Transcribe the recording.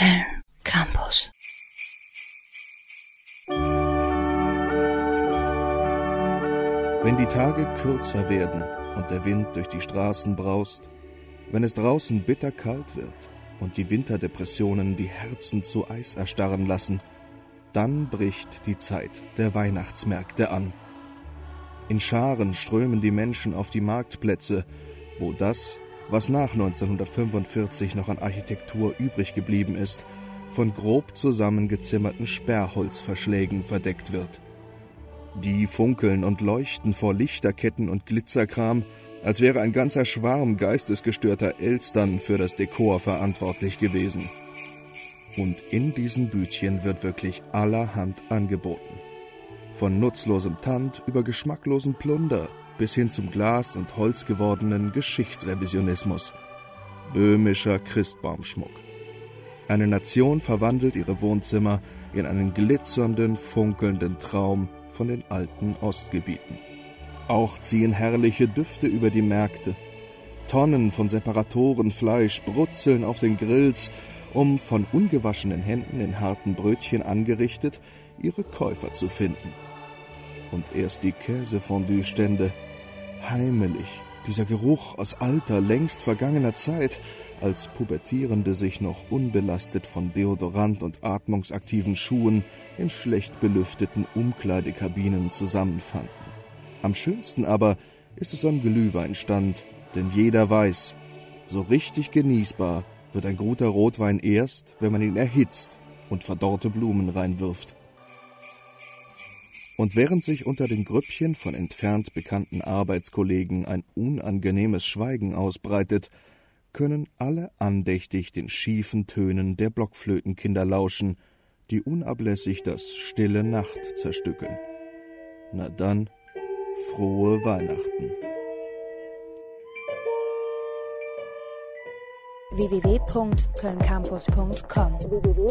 Köln Campus. Wenn die Tage kürzer werden und der Wind durch die Straßen braust, wenn es draußen bitterkalt wird und die Winterdepressionen die Herzen zu Eis erstarren lassen, dann bricht die Zeit der Weihnachtsmärkte an. In Scharen strömen die Menschen auf die Marktplätze, wo das, was nach 1945 noch an Architektur übrig geblieben ist, von grob zusammengezimmerten Sperrholzverschlägen verdeckt wird. Die funkeln und leuchten vor Lichterketten und Glitzerkram, als wäre ein ganzer Schwarm geistesgestörter Elstern für das Dekor verantwortlich gewesen. Und in diesen Bütchen wird wirklich allerhand angeboten. Von nutzlosem Tand über geschmacklosen Plunder bis hin zum Glas- und Holz gewordenen Geschichtsrevisionismus. Böhmischer Christbaumschmuck. Eine Nation verwandelt ihre Wohnzimmer in einen glitzernden, funkelnden Traum von den alten Ostgebieten. Auch ziehen herrliche Düfte über die Märkte. Tonnen von Separatorenfleisch brutzeln auf den Grills, um von ungewaschenen Händen in harten Brötchen angerichtet ihre Käufer zu finden. Und erst die Käsefondue-Stände. Heimelig, dieser Geruch aus alter, längst vergangener Zeit, als Pubertierende sich noch unbelastet von Deodorant und atmungsaktiven Schuhen in schlecht belüfteten Umkleidekabinen zusammenfanden. Am schönsten aber ist es am Glühweinstand, denn jeder weiß, so richtig genießbar wird ein guter Rotwein erst, wenn man ihn erhitzt und verdorrte Blumen reinwirft. Und während sich unter den Grüppchen von entfernt bekannten Arbeitskollegen ein unangenehmes Schweigen ausbreitet, können alle andächtig den schiefen Tönen der Blockflötenkinder lauschen, die unablässig das stille Nacht zerstückeln. Na dann, frohe Weihnachten. www.kölncampus.com www